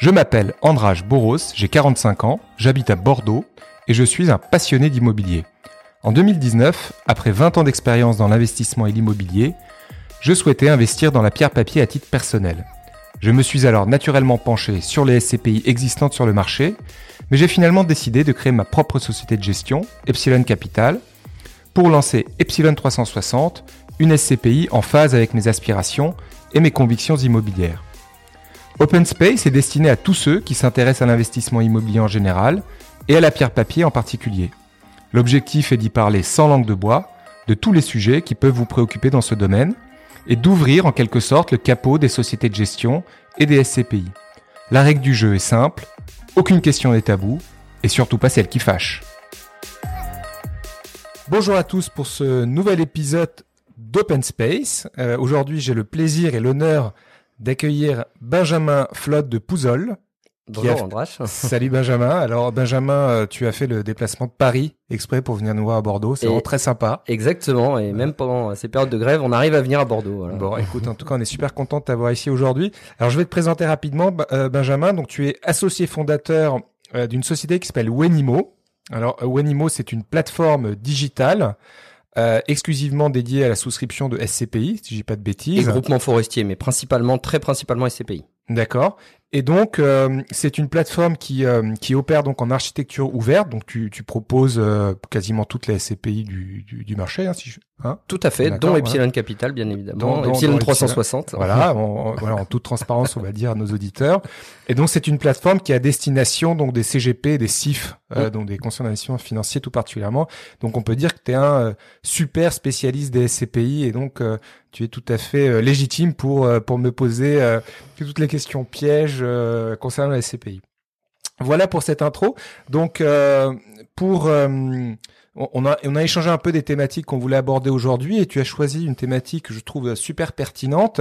Je m'appelle Andrage Boros, j'ai 45 ans, j'habite à Bordeaux et je suis un passionné d'immobilier. En 2019, après 20 ans d'expérience dans l'investissement et l'immobilier, je souhaitais investir dans la pierre papier à titre personnel. Je me suis alors naturellement penché sur les SCPI existantes sur le marché, mais j'ai finalement décidé de créer ma propre société de gestion, Epsilon Capital, pour lancer Epsilon 360, une SCPI en phase avec mes aspirations et mes convictions immobilières. Open Space est destiné à tous ceux qui s'intéressent à l'investissement immobilier en général et à la pierre papier en particulier. L'objectif est d'y parler sans langue de bois de tous les sujets qui peuvent vous préoccuper dans ce domaine et d'ouvrir en quelque sorte le capot des sociétés de gestion et des SCPI. La règle du jeu est simple, aucune question n'est tabou et surtout pas celle qui fâche. Bonjour à tous pour ce nouvel épisode d'Open Space. Euh, Aujourd'hui, j'ai le plaisir et l'honneur d'accueillir Benjamin Flotte de Pouzol. Bonjour Andrache. Salut Benjamin. Alors Benjamin, euh, tu as fait le déplacement de Paris exprès pour venir nous voir à Bordeaux. C'est vraiment très sympa. Exactement. Et même pendant ces périodes de grève, on arrive à venir à Bordeaux. Voilà. Bon, écoute, en tout cas, on est super content de t'avoir ici aujourd'hui. Alors je vais te présenter rapidement, euh, Benjamin. Donc tu es associé fondateur d'une société qui s'appelle Wenimo. Alors Wenimo, c'est une plateforme digitale euh, exclusivement dédiée à la souscription de SCPI, si j'ai pas de bêtises. Et groupement forestier, mais principalement, très principalement SCPI. D'accord. Et donc, euh, c'est une plateforme qui, euh, qui opère donc en architecture ouverte. Donc, tu, tu proposes euh, quasiment toutes les SCPI du, du, du marché, hein, si je, hein Tout à fait, dont Epsilon Capital, bien évidemment. Dont, Epsilon 360. Voilà, voilà, en toute transparence, on va dire à nos auditeurs. Et donc, c'est une plateforme qui a destination donc des CGP, des CIF, euh, donc des d'investissement financiers tout particulièrement. Donc, on peut dire que tu es un super spécialiste des SCPI et donc tu es tout à fait légitime pour pour me poser toutes les questions pièges euh, concernant la SCPI. Voilà pour cette intro. Donc, euh, pour euh, on a, échangé un peu des thématiques qu'on voulait aborder aujourd'hui et tu as choisi une thématique que je trouve super pertinente,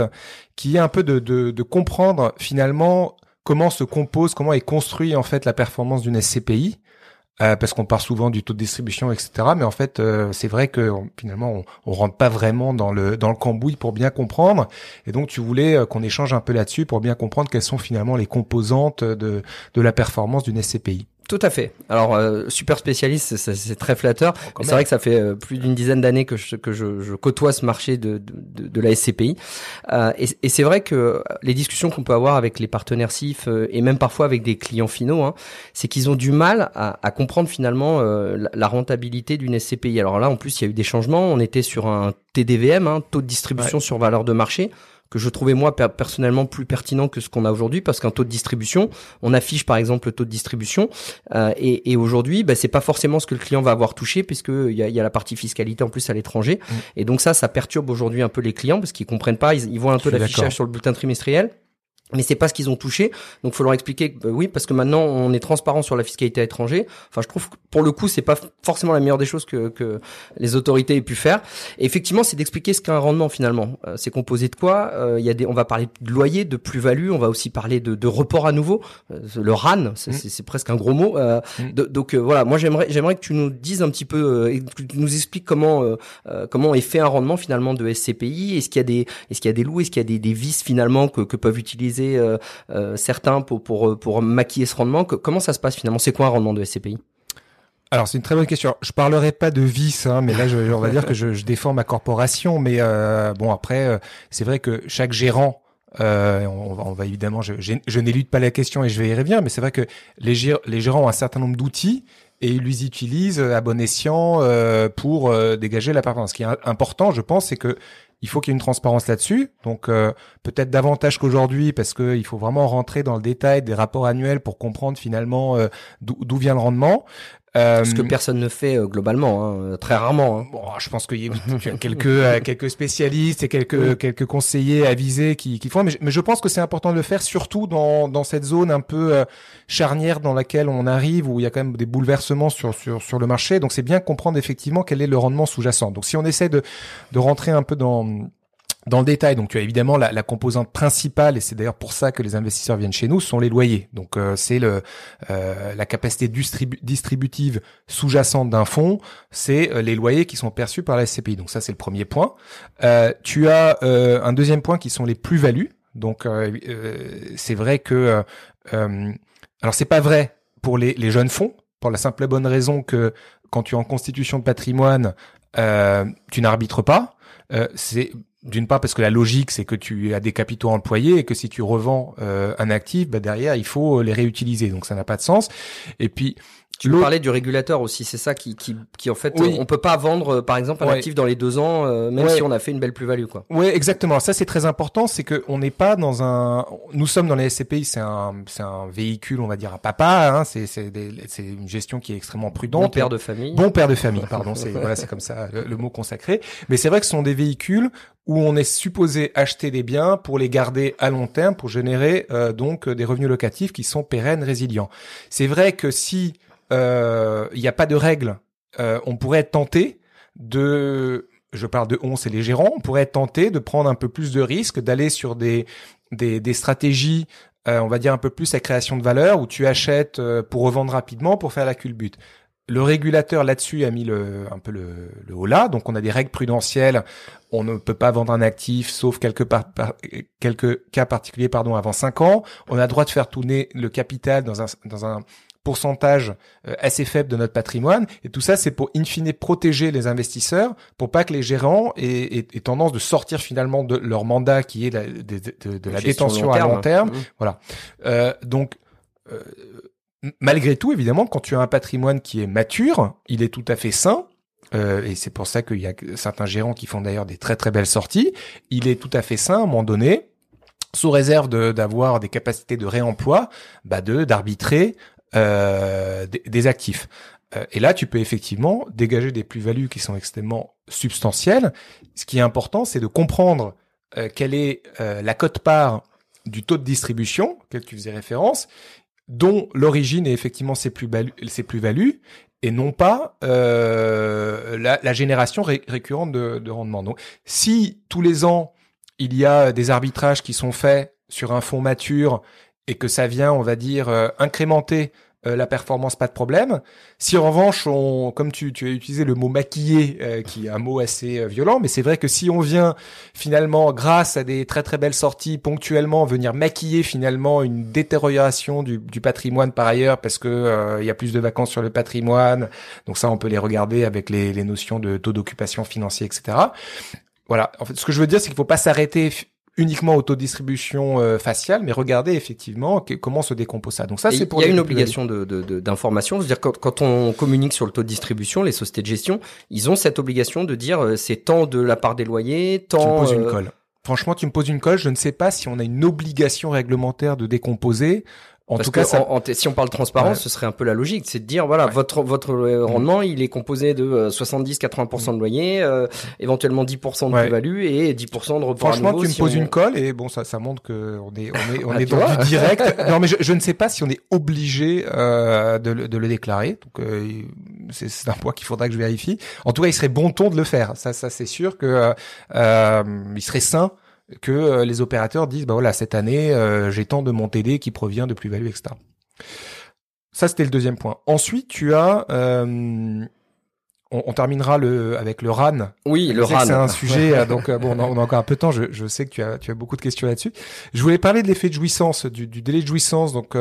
qui est un peu de comprendre finalement comment se compose, comment est construit en fait la performance d'une SCPI. Euh, parce qu'on parle souvent du taux de distribution, etc. Mais en fait, euh, c'est vrai que finalement, on, on rentre pas vraiment dans le dans le cambouis pour bien comprendre. Et donc, tu voulais euh, qu'on échange un peu là-dessus pour bien comprendre quelles sont finalement les composantes de de la performance d'une SCPI. Tout à fait. Alors euh, super spécialiste, c'est très flatteur. c'est vrai que ça fait euh, plus d'une dizaine d'années que je, que je, je, côtoie ce marché de, de, de la SCPI. Euh, et, et c'est vrai que les discussions qu'on peut avoir avec les partenaires CIF euh, et même parfois avec des clients finaux, hein, c'est qu'ils ont du mal à, à comprendre finalement euh, la, rentabilité d'une SCPI. Alors là, en plus, il y a eu des changements. On était sur un TDVM, hein, taux de distribution ouais. sur valeur de marché que je trouvais moi personnellement plus pertinent que ce qu'on a aujourd'hui parce qu'un taux de distribution, on affiche par exemple le taux de distribution euh, et, et aujourd'hui, bah, c'est pas forcément ce que le client va avoir touché puisque il y a, y a, la partie fiscalité en plus à l'étranger. Mmh. et donc ça, ça perturbe aujourd'hui un peu les clients parce qu'ils comprennent pas, ils, ils voient un peu l'affichage sur le bulletin trimestriel mais c'est pas ce qu'ils ont touché. Donc, faut leur expliquer que oui, parce que maintenant on est transparent sur la fiscalité à l'étranger. Enfin, je trouve que pour le coup, c'est pas forcément la meilleure des choses que, que les autorités aient pu faire. Et effectivement, c'est d'expliquer ce qu'est un rendement finalement. Euh, c'est composé de quoi? Euh, Il y a des, on va parler de loyer, de plus-value. On va aussi parler de, de report à nouveau. Euh, le RAN, c'est mmh. presque un gros mot. Euh, mmh. de, donc voilà, moi j'aimerais, j'aimerais que tu nous dises un petit peu, que tu nous expliques comment comment est fait un rendement finalement de SCPI. Est-ce qu'il y a des, est-ce qu'il y a des loups, est-ce qu'il y a des, des vices finalement que, que peuvent utiliser euh, euh, certains pour, pour, pour maquiller ce rendement Comment ça se passe finalement? C'est quoi un rendement de SCPI alors c'est une très bonne question. Je parlerai pas de vice, hein, mais là je, on va dire que je, défends ma corporation. Mais euh, bon après, euh, c'est vrai que chaque gérant, euh, on, va, évidemment, je, je, n'élude pas la question et je vais y revenir, mais c'est vrai que les, gér les gérants ont un certain nombre d'outils et ils les utilisent à bon escient euh, pour dégager la performance. Ce qui est important, je pense, c'est que il faut qu'il y ait une transparence là-dessus. Donc euh, peut-être davantage qu'aujourd'hui parce qu'il faut vraiment rentrer dans le détail des rapports annuels pour comprendre finalement euh, d'où vient le rendement. Euh, Ce que personne ne fait euh, globalement, hein, très rarement. Hein. Bon, je pense qu'il y a quelques euh, quelques spécialistes et quelques quelques conseillers avisés qui, qui font, mais je, mais je pense que c'est important de le faire, surtout dans dans cette zone un peu euh, charnière dans laquelle on arrive, où il y a quand même des bouleversements sur sur sur le marché. Donc c'est bien comprendre effectivement quel est le rendement sous-jacent. Donc si on essaie de de rentrer un peu dans dans le détail, donc tu as évidemment la, la composante principale, et c'est d'ailleurs pour ça que les investisseurs viennent chez nous, sont les loyers. Donc euh, c'est le euh, la capacité distribu distributive sous-jacente d'un fonds, c'est euh, les loyers qui sont perçus par la SCPI. Donc ça c'est le premier point. Euh, tu as euh, un deuxième point qui sont les plus-values. Donc c'est vrai que alors c'est pas vrai pour les, les jeunes fonds pour la simple et bonne raison que quand tu es en constitution de patrimoine, tu n'arbitres pas. c'est d'une part parce que la logique c'est que tu as des capitaux employés et que si tu revends euh, un actif, bah derrière il faut les réutiliser, donc ça n'a pas de sens. Et puis tu parlais du régulateur aussi, c'est ça qui, qui, qui en fait, on peut pas vendre euh, par exemple un actif dans les deux ans, euh, même si on a fait une belle plus-value quoi. Oui, exactement. Ça c'est très important, c'est que on n'est pas dans un, nous sommes dans les SCPI, c'est un, c'est un véhicule, on va dire à papa, hein, c'est c'est c'est une gestion qui est extrêmement prudente. Bon père de famille. Bon père de famille, pardon, c'est voilà, c'est comme ça le, mot consacré. Mais c'est vrai que ce sont des véhicules où on est supposé acheter des biens pour les garder à long terme pour générer euh, donc des revenus locatifs qui sont pérennes, résilients. C'est vrai que si euh, il n'y a pas de règles. Euh, on pourrait tenté de, je parle de on, c'est les gérants, on pourrait tenté de prendre un peu plus de risques, d'aller sur des, des, des stratégies, euh, on va dire un peu plus à création de valeur, où tu achètes pour revendre rapidement pour faire la culbute. Le régulateur là-dessus a mis le, un peu le, le haut là, donc on a des règles prudentielles. On ne peut pas vendre un actif, sauf quelques, par, quelques cas particuliers, pardon, avant 5 ans. On a le droit de faire tourner le capital dans un, dans un pourcentage euh, assez faible de notre patrimoine. Et tout ça, c'est pour in fine protéger les investisseurs, pour pas que les gérants aient, aient, tendance de sortir finalement de leur mandat qui est la, de, de, la détention à long terme. Mmh. Voilà. Euh, donc euh, malgré tout, évidemment, quand tu as un patrimoine qui est mature, il est tout à fait sain. Euh, et c'est pour ça qu'il y a certains gérants qui font d'ailleurs des très très belles sorties. Il est tout à fait sain à un moment donné sous réserve d'avoir des capacités de réemploi, bah de d'arbitrer euh, des, actifs. Euh, et là, tu peux effectivement dégager des plus-values qui sont extrêmement substantielles. Ce qui est important, c'est de comprendre euh, quelle est la cote-part du taux de distribution, auquel tu faisais référence, dont l'origine est effectivement ses plus-values, plus et non pas la, génération récurrente de, de rendement. Donc, si tous les ans il y a des arbitrages qui sont faits sur un fonds mature et que ça vient, on va dire, euh, incrémenter euh, la performance, pas de problème. Si en revanche, on, comme tu, tu as utilisé le mot maquiller, euh, qui est un mot assez violent, mais c'est vrai que si on vient finalement, grâce à des très très belles sorties, ponctuellement venir maquiller finalement une détérioration du, du patrimoine par ailleurs, parce que il y a plus de vacances sur le patrimoine, donc ça on peut les regarder avec les, les notions de taux d'occupation financier, etc. Voilà. En fait, ce que je veux dire, c'est qu'il faut pas s'arrêter uniquement autodistribution euh, faciale, mais regardez effectivement comment se décompose ça. Donc ça, c'est pour. Il y a une obligation de, d'information. De, dire quand, quand on communique sur le taux de distribution, les sociétés de gestion, ils ont cette obligation de dire euh, c'est tant de la part des loyers, tant. Tu me poses une euh, colle. Franchement, tu me poses une colle. Je ne sais pas si on a une obligation réglementaire de décomposer. En tout cas, si on parle transparence, ce serait un peu la logique, c'est de dire voilà, votre votre euh, mm. rendement, il est composé de 70-80% euh, de loyer, euh, éventuellement 10% de plus-value et 10% de report Franchement, tu me poses une colle et bon, ça ça montre que on est on est on ah, est dans du direct. non, mais je, je, ne sais pas si on est obligé euh, de, de le déclarer. Donc c'est un point qu'il faudra que je vérifie. En tout cas, il serait bon ton de le faire. Ça ça c'est sûr que il serait sain que euh, les opérateurs disent bah voilà cette année euh, j'ai tant de mon TD qui provient de plus-value etc. Ça c'était le deuxième point. Ensuite tu as euh, on, terminera le avec le RAN. Oui, le RAN. C'est un sujet donc bon on a, encore un peu de temps. Je, je, sais que tu as tu as beaucoup de questions là-dessus. Je voulais parler de l'effet de jouissance, du, du, délai de jouissance. Donc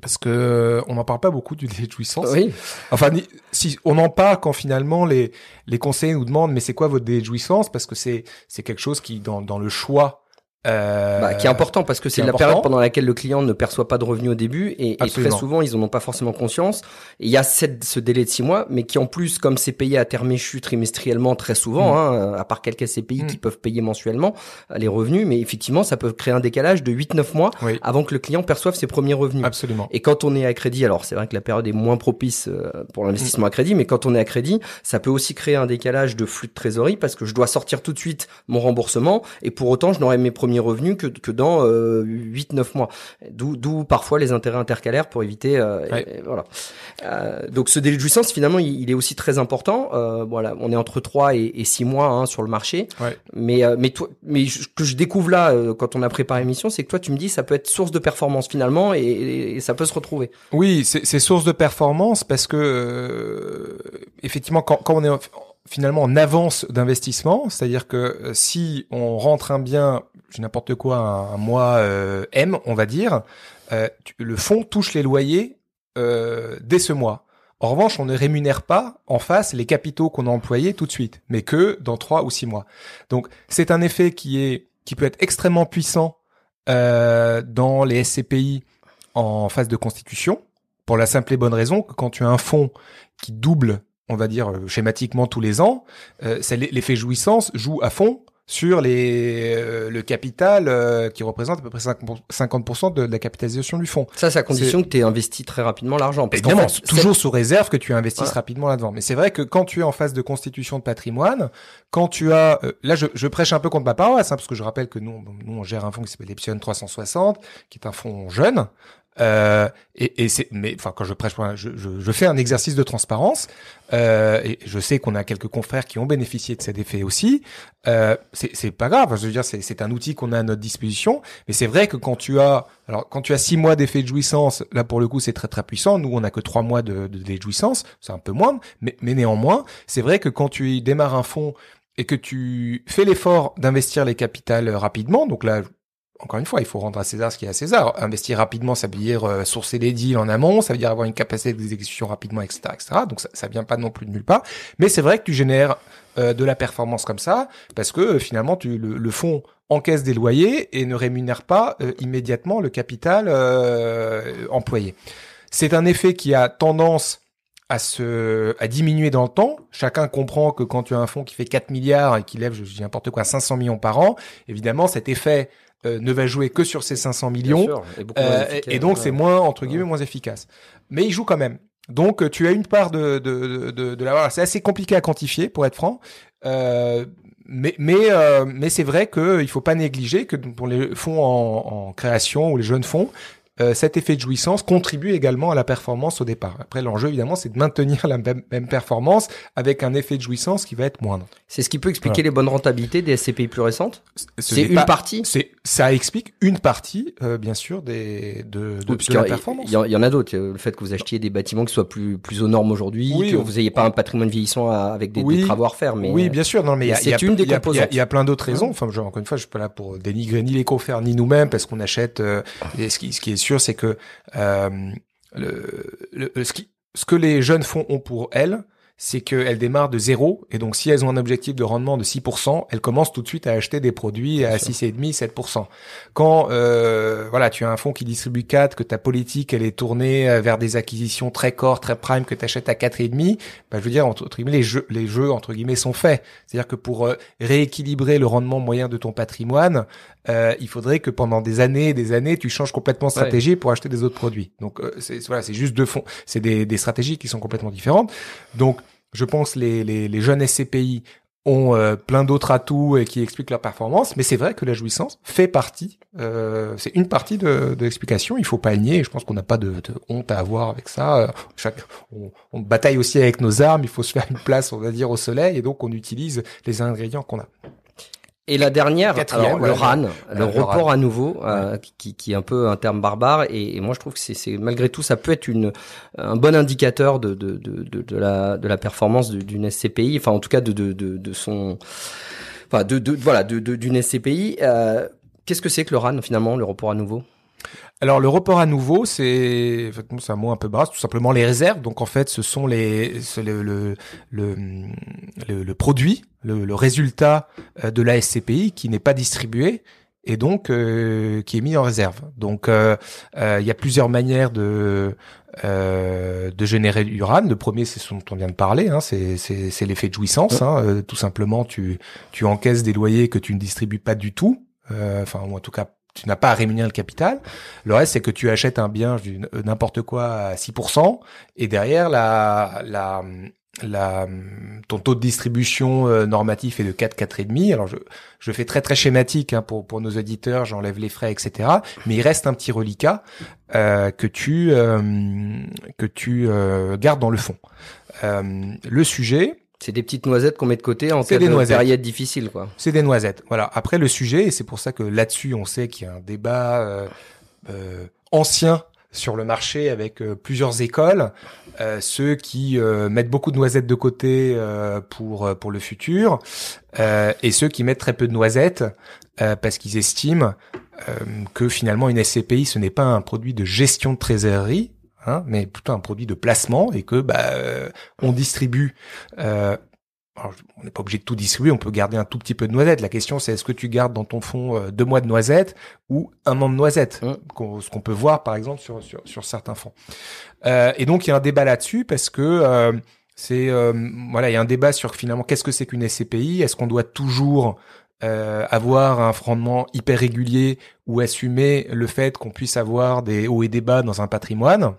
parce que on n'en parle pas beaucoup du délai de jouissance. Oui. Enfin, si on en parle quand finalement les les conseillers nous demandent mais c'est quoi votre délai de jouissance parce que c'est c'est quelque chose qui dans dans le choix euh, bah, qui est important parce que c'est la période pendant laquelle le client ne perçoit pas de revenus au début et, et très souvent ils en ont pas forcément conscience. il y a cette, ce délai de six mois, mais qui en plus, comme c'est payé à terme échu trimestriellement très souvent, mm. hein, à part quelques SCPI qui mm. peuvent payer mensuellement euh, les revenus, mais effectivement ça peut créer un décalage de 8-9 mois avant que le client perçoive ses premiers revenus. Absolument. Et quand on est à crédit, alors c'est vrai que la période est moins propice euh, pour l'investissement à crédit, mais quand on est à crédit, ça peut aussi créer un décalage de flux de trésorerie parce que je dois sortir tout de suite mon remboursement et pour autant je n'aurai mes premiers revenus que, que dans euh, 8-9 mois. D'où parfois les intérêts intercalaires pour éviter. Euh, voilà. Euh, donc ce délai de jouissance finalement il, il est aussi très important. Euh, voilà, on est entre 3 et, et 6 mois hein, sur le marché. Mais mais toi, mais ce que je découvre là quand on a préparé l'émission, c'est que toi tu me dis ça peut être source de performance finalement et, et ça peut se retrouver. Oui, c'est source de performance parce que effectivement quand, quand on est finalement en avance d'investissement, c'est-à-dire que si on rentre un bien n'importe quoi, un, mois M, on va dire, le fonds touche les loyers dès ce mois. En revanche, on ne rémunère pas en face les capitaux qu'on a employés tout de suite, mais que dans trois ou six mois. Donc, c'est un effet qui est qui peut être extrêmement puissant euh, dans les SCPI en phase de constitution, pour la simple et bonne raison que quand tu as un fonds qui double, on va dire euh, schématiquement tous les ans, euh, l'effet jouissance joue à fond sur les, euh, le capital euh, qui représente à peu près 50% de, la capitalisation du fonds. Ça, c'est à condition que tu aies investi très rapidement l'argent. Évidemment, toujours sous réserve que tu investisses rapidement là-dedans. Mais c'est vrai que quand tu es en phase de constitution de patrimoine, quand tu as... Euh, là, je, je, prêche un peu contre ma paroisse, hein, parce que je rappelle que nous, nous on gère un fonds qui s'appelle Epsilon 360, qui est un fonds jeune, euh, et, et c'est, mais enfin, quand je prêche, je, je, je, fais un exercice de transparence. Euh, et je sais qu'on a quelques confrères qui ont bénéficié de cet effet aussi. Euh, c'est pas grave. Je veux dire, c'est un outil qu'on a à notre disposition. Mais c'est vrai que quand tu as, alors quand tu as six mois d'effet de jouissance, là pour le coup, c'est très très puissant. Nous, on a que trois mois de, de, de jouissance, c'est un peu moins. Mais, mais néanmoins, c'est vrai que quand tu démarres un fonds et que tu fais l'effort d'investir les capitales rapidement, donc là, encore une fois, il faut rendre à César ce qui est à César. Investir rapidement, ça veut dire euh, sourcer des deals en amont, ça veut dire avoir une capacité d'exécution rapidement, etc., etc. Donc ça, ça vient pas non plus de nulle part. Mais c'est vrai que tu génères euh, de la performance comme ça, parce que euh, finalement, tu, le, fonds encaisse des loyers et ne rémunère pas immédiatement le capital employé. C'est un effet qui a tendance à se à diminuer dans le temps. Chacun comprend que quand tu as un fonds qui fait 4 milliards et qui lève, je dis n'importe quoi, 500 millions par an, évidemment, cet effet euh, ne va jouer que sur ces 500 millions. et, euh, donc, c'est moins, entre guillemets, moins efficace. Mais il joue quand même. Donc, euh, tu as une part de, de, de, de, la... C'est assez compliqué à quantifier, pour être franc. Euh, mais mais, mais c'est vrai qu'il faut pas négliger que pour les fonds en, en création ou les jeunes fonds, euh, cet effet de jouissance contribue également à la performance au départ. Après, l'enjeu, évidemment, c'est de maintenir la même, performance avec un effet de jouissance qui va être moindre. C'est ce qui peut expliquer les bonnes rentabilités des SCPI plus récentes? C'est une partie? C'est Ça explique une partie, euh, bien sûr, des, de, de, la performance. Il y, en a d'autres. Le fait que vous achetiez des bâtiments qui soient plus, plus aux normes aujourd'hui, que vous n'ayez pas un patrimoine vieillissant avec des, travaux à refaire. Mais, oui, bien sûr. Non, mais c'est une des composantes. Il y, a plein d'autres raisons. Enfin, encore une fois, je suis pas là pour dénigrer ni les confrères ni nous-mêmes parce qu'on achète euh, ce, qui, ce qui est sûr c'est que euh, ce, ce que les jeunes fonds ont pour elles, c'est qu'elles démarrent de zéro, et donc si elles ont un objectif de rendement de 6%, elles commencent tout de suite à acheter des produits à 6,5, 7%. Quand euh, voilà, tu as un fonds qui distribue 4, que ta politique elle est tournée euh, vers des acquisitions très core, très prime, que tu achètes à 4,5, bah, je veux dire, entre, guillemets, les jeux, les jeux entre guillemets sont faits. C'est-à-dire que pour euh, rééquilibrer le rendement moyen de ton patrimoine, euh, il faudrait que pendant des années et des années, tu changes complètement de stratégie pour acheter des autres produits. Donc euh, c'est voilà, c'est juste deux fonds, c'est des, des stratégies qui sont complètement différentes. Donc je pense les, les, jeunes SCPI ont euh, plein d'autres atouts et qui expliquent leur performance, mais c'est vrai que la jouissance fait partie, euh, c'est une partie de, l'explication. Il faut pas nier. Je pense qu'on n'a pas de, honte à avoir avec ça. Chaque, on, on, bataille aussi avec nos armes. Il faut se faire une place, on va dire, au soleil, et donc on utilise les ingrédients qu'on a. Et la dernière, alors, le RAN, le, report à nouveau, euh, qui, qui, est un peu un terme barbare. Et, moi, je trouve que c'est malgré tout, ça peut être une, un bon indicateur de, de, de, de, la, de la performance d'une SCPI, enfin en tout cas de, de, de, son, enfin de, de voilà, d'une SCPI. Euh, Qu'est-ce que c'est que le RAN finalement, le report à nouveau? Alors le report à nouveau, c'est c'est un mot un peu bras, tout simplement les réserves. Donc en fait, ce sont les le le, le, le, produit, le, résultat euh, de la SCPI qui n'est pas distribué et donc euh, qui est mis en réserve. Donc euh, il y a plusieurs manières de de générer du RAN. Le premier, c'est ce dont on vient de parler, hein, c'est c'est l'effet de jouissance. Hein. tout simplement, tu tu encaisses des loyers que tu ne distribues pas du tout. Enfin, ou en tout cas tu n'as pas à rémunérer le capital. Le reste, c'est que tu achètes un bien, n'importe quoi à 6%, et derrière, la, la, la, ton taux de distribution euh, normatif est de 4, 4,5. Alors, je, je fais très, très schématique hein, pour, pour nos auditeurs, j'enlève les frais, etc. Mais il reste un petit reliquat euh, que tu, euh, que tu gardes dans le fond. le sujet, c'est des petites noisettes qu'on met de côté en cas des de noisettes. période difficile, quoi. C'est des noisettes. Voilà. Après le sujet, et c'est pour ça que là-dessus, on sait qu'il y a un débat euh, euh, ancien sur le marché avec plusieurs écoles. ceux qui mettent beaucoup de noisettes de côté pour pour le futur et ceux qui mettent très peu de noisettes parce qu'ils estiment que finalement une SCPI ce n'est pas un produit de gestion de trésorerie hein, mais plutôt un produit de placement et que bah, on distribue euh, on n'est pas obligé de tout distribuer, on peut garder un tout petit peu de noisettes. La question, c'est est-ce que tu gardes dans ton fond euh, deux mois de noisettes ou un an de noisettes, mmh. ce qu'on peut voir par exemple sur, sur, sur certains fonds. Euh, et donc il y a un débat là-dessus parce que euh, c'est euh, voilà, il y a un débat sur finalement qu'est-ce que c'est qu'une SCPI. Est-ce qu'on doit toujours avoir un rendement hyper régulier ou assumer le fait qu'on puisse avoir des hauts et des bas dans un patrimoine?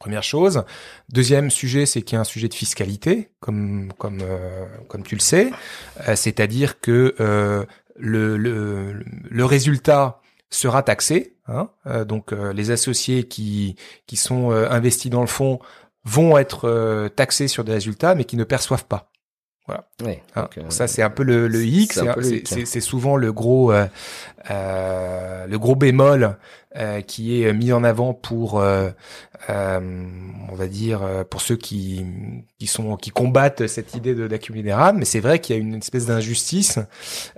Première chose. Deuxième sujet, c'est qu'il y a un sujet de fiscalité, comme comme euh, comme tu le sais, euh, c'est-à-dire que euh, le, le, le résultat sera taxé. Hein, donc les associés qui qui sont investis dans le fonds vont être taxés sur des résultats, mais qui ne perçoivent pas. Voilà. Hein, ça c'est un peu le, le X, c'est souvent le gros le gros bémol qui est mis en avant pour euh, on va dire euh, pour ceux qui qui sont qui combattent cette idée de d'accumuler des rames. Mais c'est vrai qu'il y a une espèce d'injustice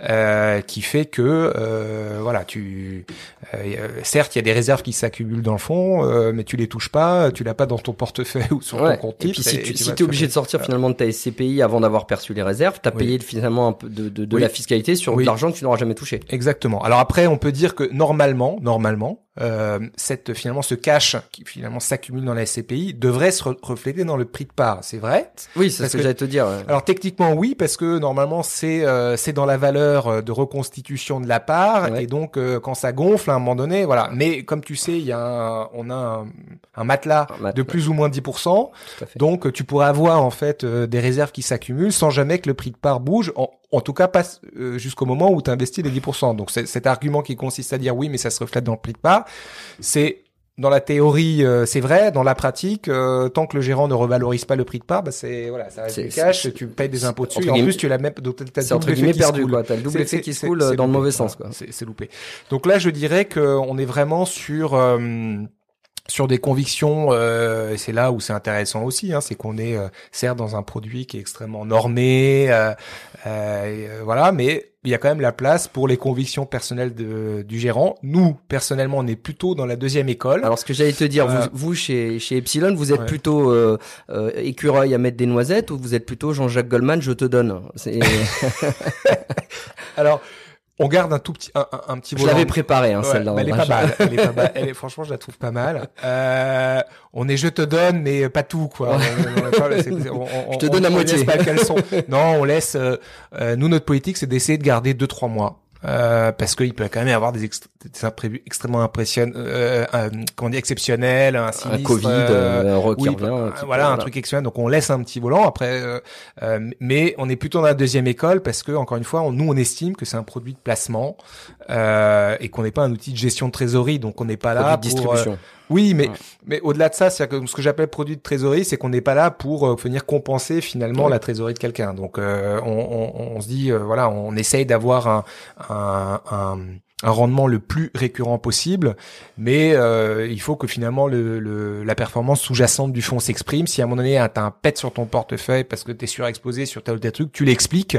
euh, qui fait que euh, voilà tu euh, certes il y a des réserves qui s'accumulent dans le fond mais tu les touches pas tu l'as pas dans ton portefeuille ou sur ton compte et puis si tu, si es obligé de sortir finalement de ta SCPI avant d'avoir perçu les réserves t'as as payé finalement un peu de, de, de la fiscalité sur l'argent que tu n'auras jamais touché. Exactement. Alors après on peut dire que normalement normalement euh, cette finalement ce cash qui finalement s'accumule dans la SCPI devrait se refléter dans le prix de part. C'est vrai? Oui, c'est ce que, j'allais te dire. Alors techniquement oui, parce que normalement c'est euh, c'est dans la valeur euh, de reconstitution de la part et donc euh, quand ça gonfle à un moment donné, voilà. Mais comme tu sais, il y a un, on a un, matelas, de plus ou moins 10%, donc tu pourrais avoir en fait des réserves qui s'accumulent sans jamais que le prix de part bouge. En, en tout cas pas jusqu'au moment où tu investis les 10%. Donc cet argument qui consiste à dire oui, mais ça se reflète dans le prix de part, c'est dans la théorie, euh, c'est vrai. Dans la pratique, euh, tant que le gérant ne revalorise pas le prix de part, bah c'est voilà, ça reste du cash. Tu payes des impôts dessus. Et en plus, tu l'as même. C'est entre guillemets perdu. T'as le double effet qui se coule dans le mauvais sens, quoi. C'est loupé. Donc là, je dirais qu'on est vraiment sur. Euh, sur des convictions, euh, et c'est là où c'est intéressant aussi, hein, c'est qu'on est, certes dans un produit qui est extrêmement normé, voilà, mais il y a quand même la place pour les convictions personnelles de, du gérant. Nous, personnellement, on est plutôt dans la deuxième école. Alors, ce que j'allais te dire, vous, euh, vous, chez, chez Epsilon, vous êtes plutôt euh, euh, écureuil à mettre des noisettes ou vous êtes plutôt Jean-Jacques Goldman, je te donne Alors, on garde un tout petit, un, un petit volant. Je l'avais préparé, hein, celle-là. elle est pas mal. Elle est pas mal. Elle est, franchement, je la trouve pas mal. Euh, on est je te donne, mais pas tout, quoi. je te donne à moitié. Pas le Non, on laisse. Euh, euh, nous, notre politique, c'est d'essayer de garder deux trois mois. Euh, parce qu'il peut quand même y avoir des, des imprévus extrêmement impressionnants, euh, euh, comment dire, exceptionnels, un sinistre, un Covid, euh, un oui, voilà, un truc exceptionnel. Donc on laisse un petit volant après, mais on est plutôt dans la deuxième école parce que encore une fois, nous on estime que c'est un produit de placement et qu'on n'est pas un outil de gestion de trésorerie, donc on n'est pas là pour distribution. Oui, mais mais au-delà de ça, c'est que ce que j'appelle produit de trésorerie, c'est qu'on n'est pas là pour euh, venir compenser finalement la trésorerie de quelqu'un. Donc euh, on, on, on, se dit euh, voilà, on essaye d'avoir un, un, un un rendement le plus récurrent possible, mais euh, il faut que finalement le, le la performance sous-jacente du fonds s'exprime. Si à un moment donné t'as un pet sur ton portefeuille parce que t'es surexposé sur tel ou tel truc, tu l'expliques.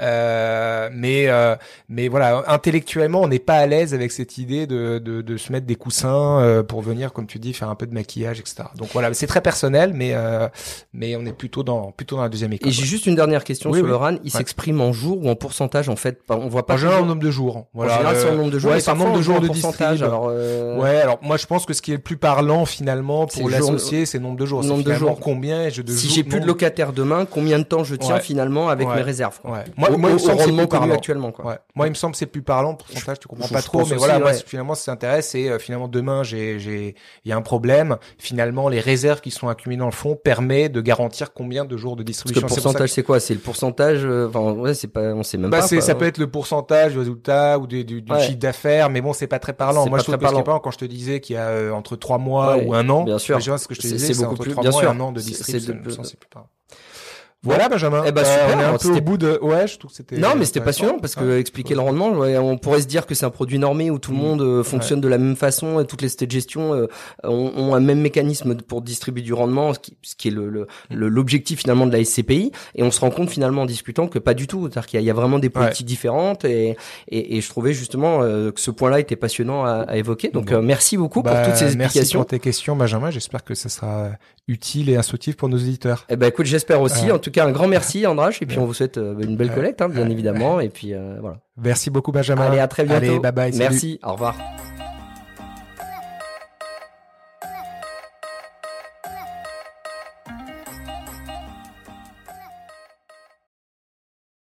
Euh, mais euh, mais voilà, intellectuellement, on n'est pas à l'aise avec cette idée de, de, de se mettre des coussins euh, pour venir, comme tu dis, faire un peu de maquillage, etc. Donc voilà, c'est très personnel, mais euh, mais on est plutôt dans plutôt dans la deuxième école. Et j'ai juste une dernière question sur le RAN. Il s'exprime en jours ou en pourcentage en fait? On voit pas. En général, en nombre de jours. Voilà. En général, nombre de jours. Ouais, c'est un nombre de jours de pourcentage. Alors, euh... Ouais, alors moi je pense que ce qui est le plus parlant finalement pour l'associé, c'est le nombre de jours. Nombre de jours. Combien je de Si j'ai plus de locataire demain, combien de temps je tiens finalement avec mes réserves quoi. Moi, moi, il me semble c'est plus actuellement quoi. Ouais. Moi, il me semble c'est plus parlant. Pourcentage, tu comprends pas trop, mais voilà. Moi, finalement, ce qui s'intéresse, c'est euh, finalement demain, j'ai, j'ai, il y a un problème. Finalement, les réserves qui sont accumulées dans le fond permet de garantir combien de jours de distribution. Le pourcentage, c'est quoi? C'est le pourcentage. Euh, enfin, ouais, c'est pas, on sait même bah, pas. Ça peut être le pourcentage du résultat ou du, du chiffre d'affaires, mais bon, c'est pas très parlant. Moi, je trouve que parlant quand je te disais qu'il y a euh, entre trois mois ou un an. Bien sûr. ce que je te disais, c'est beaucoup plus. Bien sûr. Un an de distribution, c'est plus parlant. Voilà, Benjamin. Eh ben, super, on est un peu c'était- au bout de. Ouais, je trouve que c'était. Non, mais c'était passionnant parce que expliquer le rendement, ouais, on pourrait se dire que c'est un produit normé où tout le Mm. monde euh, fonctionne de la même façon et toutes les sociétés de gestion euh, ont, ont un même mécanisme pour distribuer du rendement, ce qui, ce qui est le l'objectif finalement de la SCPI. Et on se rend compte finalement en discutant que pas du tout, c'est-à-dire qu'il y, a- il y a vraiment des politiques différentes et, et, et je trouvais justement euh, que ce point-là était passionnant à, à évoquer. Donc Bon. euh, merci beaucoup Bah, pour toutes ces Merci explications. pour tes questions, Benjamin. J'espère que ça sera utile et instructif pour nos auditeurs. Eh ben écoute, j'espère aussi. En tout cas, un grand merci Andrache et puis Ouais. on vous souhaite euh, une belle collecte, hein, bien évidemment. Et puis euh, voilà. Merci beaucoup, Benjamin. Allez, à très bientôt. Allez, bye bye. salut. Merci. Au revoir.